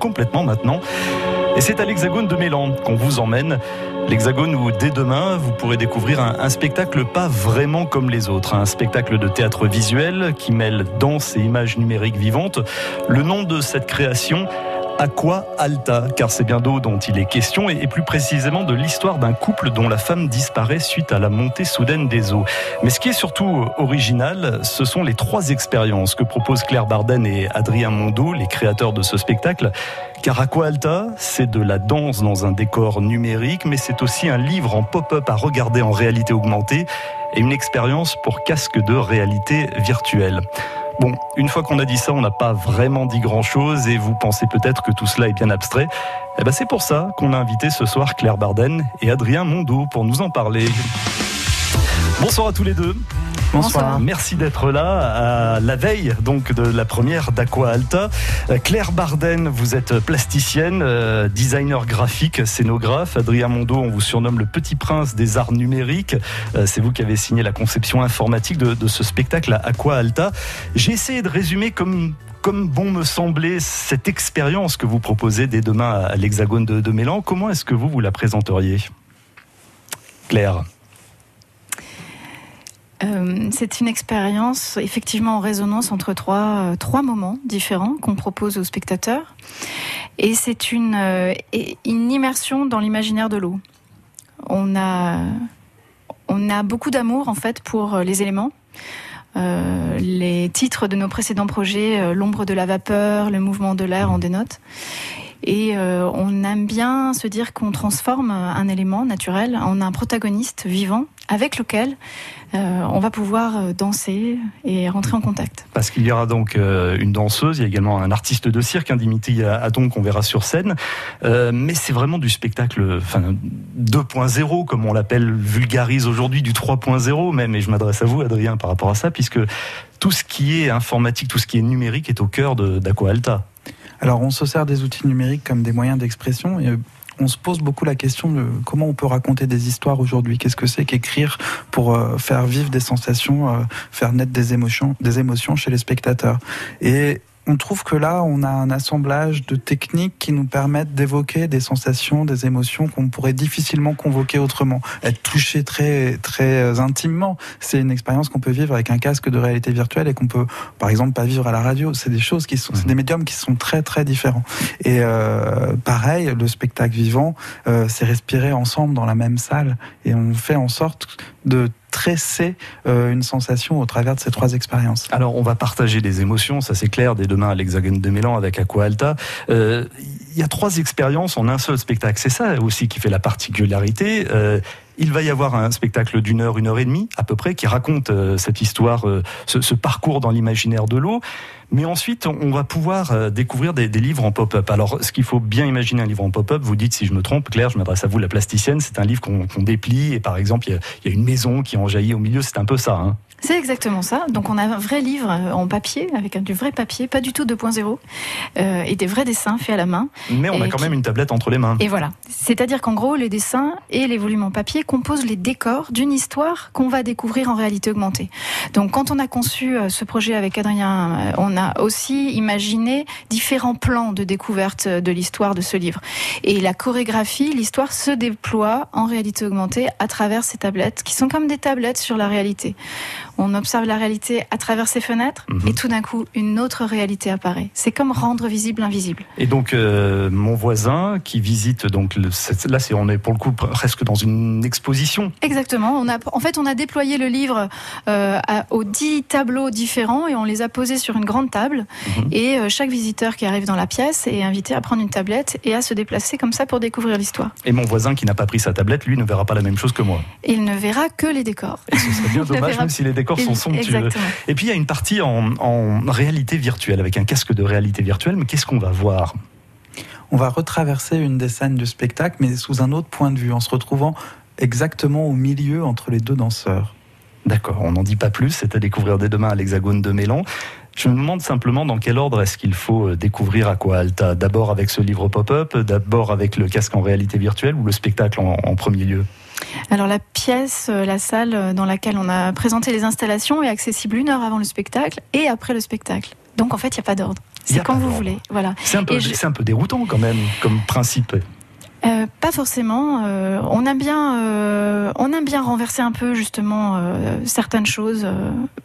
complètement maintenant. Et c'est à l'Hexagone de Mélan qu'on vous emmène. L'Hexagone où dès demain, vous pourrez découvrir un, spectacle pas vraiment comme les autres. Un spectacle de théâtre visuel qui mêle danse et images numériques vivantes. Le nom de cette création, Aqua Alta, car c'est bien d'eau dont il est question, et plus précisément de l'histoire d'un couple dont la femme disparaît suite à la montée soudaine des eaux. Mais ce qui est surtout original, ce sont les trois expériences que proposent Claire Barden et Adrien Mondo, les créateurs de ce spectacle. Car Aqua Alta, c'est de la danse dans un décor numérique, mais c'est aussi un livre en pop-up à regarder en réalité augmentée et une expérience pour casque de réalité virtuelle. Bon, une fois qu'on a dit ça, on n'a pas vraiment dit grand-chose et vous pensez peut-être que tout cela est bien abstrait. Eh ben c'est pour ça qu'on a invité ce soir Claire Barden et Adrien Mondo pour nous en parler. Bonsoir à tous les deux. Bonsoir. Merci d'être là à la veille donc de la première d'Aqua Alta. Euh, Claire Barden, vous êtes plasticienne, euh, designer graphique, scénographe. Adrien Mondo, on vous surnomme le petit prince des arts numériques. Euh, c'est vous qui avez signé la conception informatique de, ce spectacle à Aqua Alta. J'ai essayé de résumer comme comme bon me semblait cette expérience que vous proposez dès demain à l'Hexagone de, de Mélan. Comment est-ce que vous vous la présenteriez? Claire euh, c'est une expérience effectivement en résonance entre trois, euh, trois moments différents qu'on propose aux spectateurs. Et c'est une, euh, une immersion dans l'imaginaire de l'eau. On a, on a beaucoup d'amour en fait pour les éléments. les titres de nos précédents projets, L'ombre de la vapeur, Le mouvement de l'air en dénotent. Et on aime bien se dire qu'on transforme un élément naturel en un protagoniste vivant avec lequel euh, on va pouvoir euh, danser et rentrer en contact. Parce qu'il y aura donc euh, une danseuse, il y a également un artiste de cirque, un Dimitri Adon qu'on verra sur scène, mais c'est vraiment du spectacle enfin, 2.0 comme on l'appelle, vulgarise aujourd'hui, du 3.0 même, et je m'adresse à vous Adrien par rapport à ça, puisque tout ce qui est informatique, tout ce qui est numérique est au cœur d'Aqua Alta. Alors on se sert des outils numériques comme des moyens d'expression et on se pose beaucoup la question de comment on peut raconter des histoires aujourd'hui. Qu'est-ce que c'est qu'écrire pour euh, faire vivre des sensations, euh, faire naître des émotions, des émotions chez les spectateurs? Et on trouve que là, on a un assemblage de techniques qui nous permettent d'évoquer des sensations, des émotions qu'on pourrait difficilement convoquer autrement. Être touché très, très intimement, c'est une expérience qu'on peut vivre avec un casque de réalité virtuelle et qu'on peut, par exemple, pas vivre à la radio. C'est des choses qui sont, c'est des médiums qui sont très, très différents. Et euh, pareil, le spectacle vivant, euh, c'est respirer ensemble dans la même salle et on fait en sorte de tresser euh, une sensation au travers de ces trois expériences. Alors, on va partager des émotions, ça c'est clair, dès demain à l'Hexagone de Mélan avec Aqua Alta. Euh, il y a trois expériences en un seul spectacle. C'est ça aussi qui fait la particularité. Euh, il va y avoir un spectacle d'une heure, une heure et demie à peu près, qui raconte euh, cette histoire, euh, ce, parcours dans l'imaginaire de l'eau. Mais ensuite, on va pouvoir euh, découvrir des, livres en pop-up. Alors, ce qu'il faut bien imaginer un livre en pop-up, vous dites si je me trompe, Claire, je m'adresse à vous, la plasticienne, c'est un livre qu'on déplie et par exemple, il y, a, une maison qui en jaillit au milieu, c'est un peu ça. Hein c'est exactement ça. Donc on a un vrai livre euh, en papier, avec du vrai papier, pas du tout 2.0, euh, et des vrais dessins faits à la main. Mais on a quand même une tablette entre les mains. Et voilà. C'est-à-dire qu'en gros, les dessins et les volumes en papier composent les décors d'une histoire qu'on va découvrir en réalité augmentée. Donc quand on a conçu euh, ce projet avec Adrien, on a aussi imaginé différents plans de découverte de l'histoire de ce livre. Et la chorégraphie, l'histoire se déploie en réalité augmentée à travers ces tablettes, qui sont comme des tablettes sur la réalité on observe la réalité à travers ses fenêtres mhm. et tout d'un coup une autre réalité apparaît. C'est comme rendre visible l'invisible. Et donc euh, mon voisin qui visite donc là c'est on est pour le coup presque dans une exposition. Exactement. On a en fait on a déployé le livre euh, aux dix tableaux différents et on les a posés sur une grande table mhm. et euh, chaque visiteur qui arrive dans la pièce est invité à prendre une tablette et à se déplacer comme ça pour découvrir l'histoire. Et mon voisin qui n'a pas pris sa tablette lui ne verra pas la même chose que moi. Il ne verra que les décors. Et ce serait bien dommage même si les décors sont somptueux. Et puis il y a une partie en, réalité virtuelle, avec un casque de réalité virtuelle, mais qu'est-ce qu'on va voir? On va retraverser une des scènes du spectacle, mais sous un autre point de vue, en se retrouvant exactement au milieu entre les deux danseurs. D'accord, on n'en dit pas plus, c'est à découvrir dès demain à l'Hexagone de Mélan. Je me demande simplement dans quel ordre est-ce qu'il faut euh, découvrir Aqua Alta? D'abord avec ce livre pop-up, d'abord avec le casque en réalité virtuelle ou le spectacle en premier lieu? Alors la pièce, euh, la salle euh, dans laquelle on a présenté les installations est accessible une heure avant le spectacle et après le spectacle. Donc en fait, il n'y a pas d'ordre. C'est quand vous voulez. Voilà. C'est un, peu, un peu déroutant quand même comme principe. Euh, pas forcément. Euh, on aime bien, euh, on aime bien renverser un peu justement certaines choses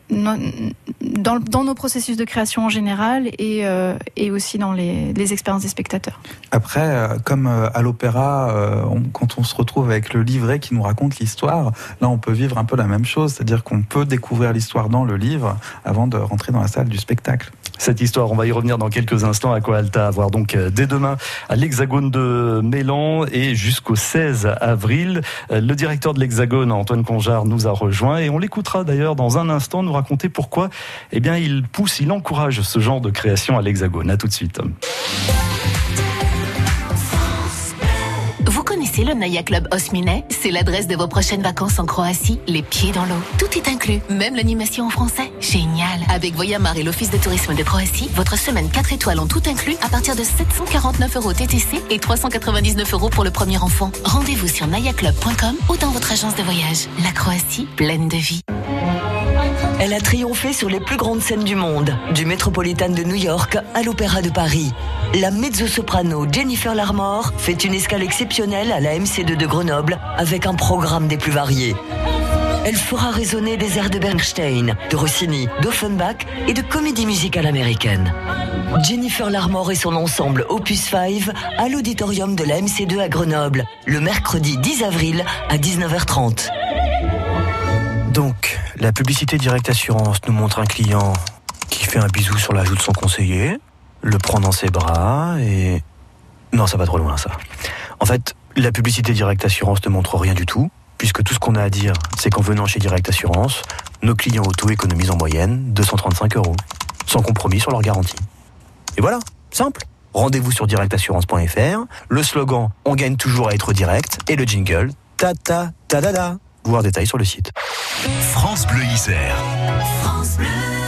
dans, nos processus de création en général et, aussi dans les, expériences des spectateurs. Après, comme à l'opéra, quand on se retrouve avec le livret qui nous raconte l'histoire, là on peut vivre un peu la même chose, c'est-à-dire qu'on peut découvrir l'histoire dans le livre avant de rentrer dans la salle du spectacle cette histoire. On va y revenir dans quelques instants. À quoi Alta à voir donc dès demain à l'Hexagone de Mélan et jusqu'au 16 avril. Euh, le directeur de l'Hexagone, Antoine Conjard, nous a rejoint et on l'écoutera d'ailleurs dans un instant nous raconter pourquoi eh bien, il pousse, il encourage ce genre de création à l'Hexagone. À tout de suite. Connaissez le Naya Club Osminet C'est l'adresse de vos prochaines vacances en Croatie, les pieds dans l'eau. Tout est inclus, même l'animation en français. Génial Avec Voyamar et l'Office de tourisme de Croatie, votre semaine 4 étoiles ont tout inclus à partir de 749 euros TTC et 399 euros pour le premier enfant. Rendez-vous sur nayaclub.com ou dans votre agence de voyage. La Croatie, pleine de vie. Elle a triomphé sur les plus grandes scènes du monde, du Metropolitan de New York à l'Opéra de Paris. La mezzo-soprano Jennifer Larmore fait une escale exceptionnelle à la MC2 de Grenoble avec un programme des plus variés. Elle fera résonner des airs de Bernstein, de Rossini, d'Offenbach et de comédie musicale américaine. Jennifer Larmore et son ensemble Opus 5 à l'auditorium de la MC2 à Grenoble, le mercredi 10 avril à 19h30. Donc, la publicité Direct Assurance nous montre un client qui fait un bisou sur la joue de son conseiller, le prend dans ses bras et... Non, ça va trop loin ça. En fait, la publicité Direct Assurance ne montre rien du tout, puisque tout ce qu'on a à dire, c'est qu'en venant chez Direct Assurance, nos clients auto économisent en moyenne 235 euros, sans compromis sur leur garantie. Et voilà, simple. Rendez-vous sur directassurance.fr, le slogan On gagne toujours à être direct et le jingle ta ta ta da da. Voir détails sur le site. France Bleu Isère. France Bleu.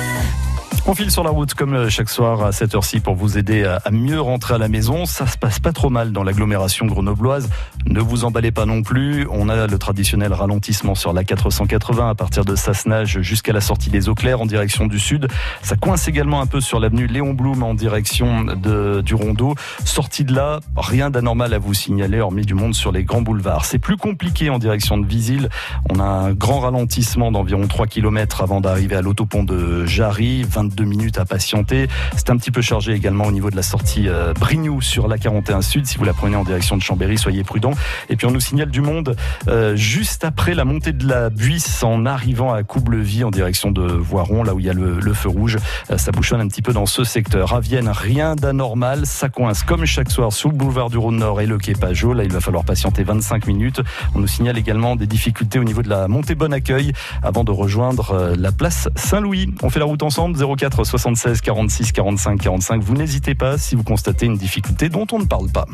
On file sur la route comme euh, chaque soir à cette heure-ci pour vous aider à mieux rentrer à la maison. Ça se passe pas trop mal dans l'agglomération grenobloise. Ne vous emballez pas non plus. On a le traditionnel ralentissement sur la 480 à partir de Sassenage jusqu'à la sortie des eaux claires en direction du sud. Ça coince également un peu sur l'avenue Léon Blum en direction de, du Rondeau. Sortie de là, rien d'anormal à vous signaler hormis du monde sur les grands boulevards. C'est plus compliqué en direction de Visil. On a un grand ralentissement d'environ 3 km avant d'arriver à l'autopont de Jarry deux minutes à patienter. C'est un petit peu chargé également au niveau de la sortie euh, Brignoux sur la 41 Sud. Si vous la prenez en direction de Chambéry, soyez prudents. Et puis on nous signale du monde euh, juste après la montée de la Buisse en arrivant à Coublevis en direction de Voiron, là où il y a le, feu rouge. Euh, ça bouchonne un petit peu dans ce secteur. À Vienne, rien d'anormal. Ça coince comme chaque soir sous le boulevard du Rhône-Nord et le quai Pajot. Là, il va falloir patienter 25 minutes. On nous signale également des difficultés au niveau de la montée Bon Accueil avant de rejoindre la place Saint-Louis. On fait la route ensemble, 04 76 46 45 45. Vous n'hésitez pas si vous constatez une difficulté dont on ne parle pas.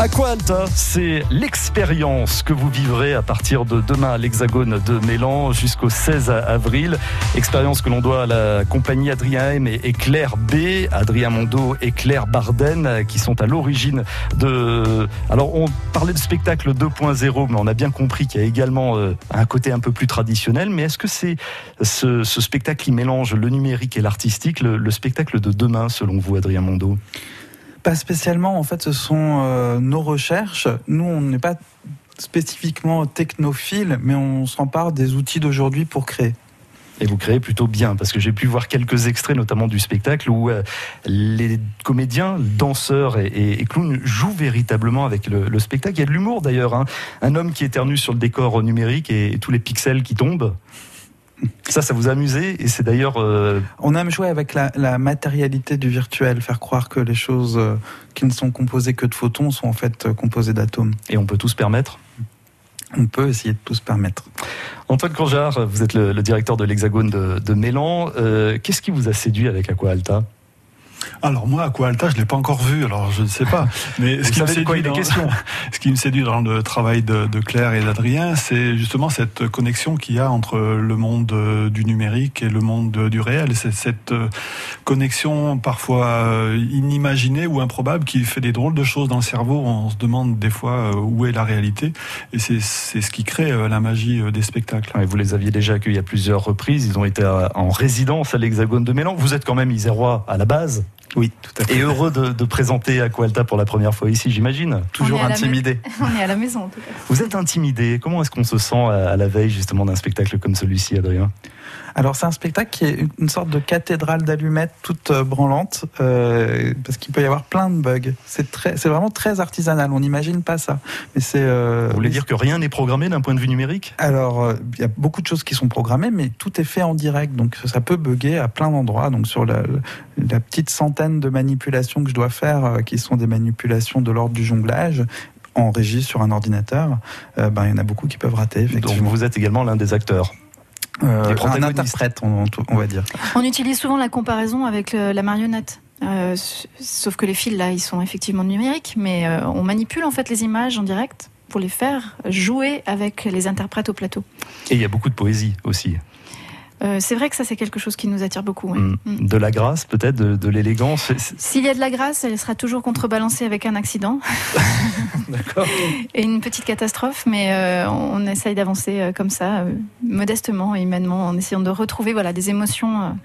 Aqualta, c'est l'expérience que vous vivrez à partir de demain à l'Hexagone de Mélan jusqu'au 16 avril. Expérience que l'on doit à la compagnie Adrien M et Claire B, Adrien Mondo et Claire Barden, qui sont à l'origine de. Alors, on parlait de spectacle 2.0, mais on a bien compris qu'il y a également euh, un côté un peu plus traditionnel. Mais est-ce que c'est ce, spectacle qui mélange le numérique et l'artistique, le spectacle de demain, selon vous, Adrien Mondo pas spécialement. En fait, ce sont euh, nos recherches. Nous, on n'est pas spécifiquement technophile, mais on s'empare des outils d'aujourd'hui pour créer. Et vous créez plutôt bien, parce que j'ai pu voir quelques extraits, notamment du spectacle, où euh, les comédiens, danseurs et, clowns jouent véritablement avec le, spectacle. Il y a de l'humour d'ailleurs. Hein. Un homme qui éternue sur le décor numérique et tous les pixels qui tombent. Ça, ça vous a amusé et c'est d'ailleurs. Euh, On aime jouer avec la, matérialité du virtuel, faire croire que les choses euh, qui ne sont composées que de photons sont en fait euh, composées d'atomes. Et on peut tout se permettre on peut essayer de tout se permettre. Antoine Courgeard, vous êtes le, directeur de l'Hexagone de, de Mélan. Qu'est-ce qui vous a séduit avec Aqua Alta? Alors moi, Aqua Alta, je l'ai pas encore vu, alors je ne sais pas. Mais ce qui, me séduit dans, ce qui me séduit dans le travail de, de Claire et d'Adrien, c'est justement cette connexion qu'il y a entre le monde du numérique et le monde du réel. C'est cette euh, connexion parfois euh, inimaginée ou improbable qui fait des drôles de choses dans le cerveau. On se demande des fois euh, où est la réalité. Et c'est ce qui crée la magie des spectacles. vous les aviez déjà accueillis à plusieurs reprises. Ils ont été en résidence à l'Hexagone de Mélan. Vous êtes quand même isérois à la base oui, tout à fait. Et heureux de, de présenter Aqualta pour la première fois ici, j'imagine. Toujours intimidé. On est à la maison, en tout cas. Vous êtes intimidé. Comment est-ce qu'on se sent à la veille, justement, d'un spectacle comme celui-ci, Adrien? Alors c'est un spectacle qui est une sorte de cathédrale d'allumettes toute euh, branlante, euh, parce qu'il peut y avoir plein de bugs. C'est très, c'est vraiment très artisanal. On n'imagine pas ça. Mais c'est. Euh, Vous voulez dire que rien n'est programmé d'un point de vue numérique? Alors il y a beaucoup de choses qui sont programmées, mais tout est fait en direct, donc ça peut bugger à plein d'endroits. Donc sur la, la petite centaine de manipulations que je dois faire, qui sont des manipulations de l'ordre du jonglage, en régie sur un ordinateur, ben, il y en a beaucoup qui peuvent rater. Donc vous êtes également l'un des acteurs euh, un interprète, on, on, va dire. On utilise souvent la comparaison avec la marionnette. Euh, sauf que les fils là, ils sont effectivement numériques, mais euh, on manipule en fait les images en direct pour les faire jouer avec les interprètes au plateau. Et il y a beaucoup de poésie aussi. Euh, c'est vrai que ça, c'est quelque chose qui nous attire beaucoup. Mm. Mm. De la grâce, peut-être, de, l'élégance. S'il y a de la grâce, elle sera toujours contrebalancée avec un accident. D'accord. Et une petite catastrophe, mais euh, on essaye d'avancer euh, comme ça, modestement et humainement, en essayant de retrouver voilà, des émotions,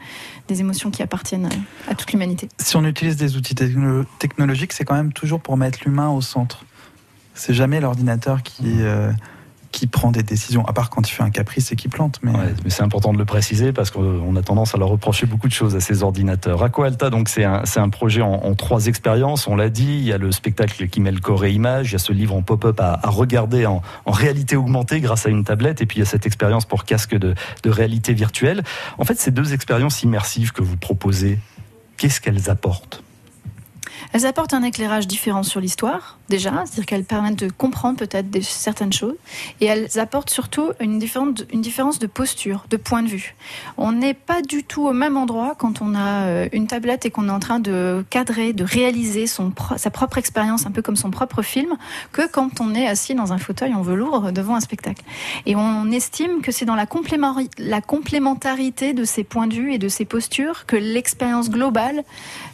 des émotions qui appartiennent à toute l'humanité. Si on utilise des outils technologiques, c'est quand même toujours pour mettre l'humain au centre. C'est jamais l'ordinateur qui qui prend des décisions, à part quand il fait un caprice et qui plante. Mais, c'est important de le préciser parce qu'on a tendance à leur reprocher beaucoup de choses à ces ordinateurs. Aqualta, donc c'est un, un, projet en, trois expériences. On l'a dit, il y a le spectacle qui met le corps et image, il y a ce livre en pop-up à, regarder en, réalité augmentée grâce à une tablette, et puis il y a cette expérience pour casque de réalité virtuelle. En fait, ces deux expériences immersives que vous proposez, qu'est-ce qu'elles apportent? Elles apportent un éclairage différent sur l'histoire, déjà, c'est-à-dire qu'elles permettent de comprendre peut-être certaines choses, et elles apportent surtout une différence, une différence de posture, de point de vue. On n'est pas du tout au même endroit quand on a euh, une tablette et qu'on est en train de cadrer, de réaliser son, sa propre expérience, un peu comme son propre film, que quand on est assis dans un fauteuil en velours devant un spectacle. Et on estime que c'est dans la, la complémentarité de ces points de vue et de ces postures que l'expérience globale,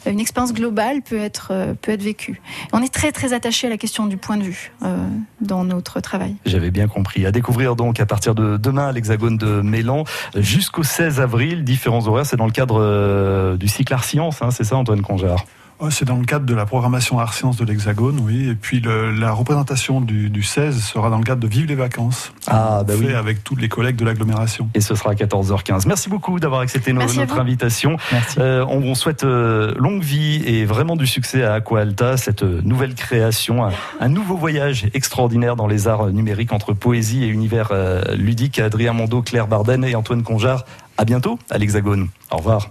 une expérience globale peut être euh, peut être vécu. On est très très attaché à la question du point de vue euh, dans notre travail. J'avais bien compris. À découvrir donc à partir de demain l'Hexagone de Mélan jusqu'au 16 avril, différents horaires. C'est dans le cadre euh, du cycle Art Science, hein, c'est ça Antoine Conjar Oh, c'est dans le cadre de la programmation Art Sciences de l'Hexagone, oui. Et puis le, la représentation du, du, 16 sera dans le cadre de Vive les vacances. Ah, bah fait avec tous les collègues de l'agglomération. Et ce sera à 14h15. Merci beaucoup d'avoir accepté notre invitation. Euh, on vous souhaite euh, longue vie et vraiment du succès à Aqua Alta, cette euh, nouvelle création, un, un, nouveau voyage extraordinaire dans les arts numériques entre poésie et univers euh, ludique. Adrien Mondo, Claire Barden et Antoine Conjar. À bientôt à l'Hexagone. Au revoir.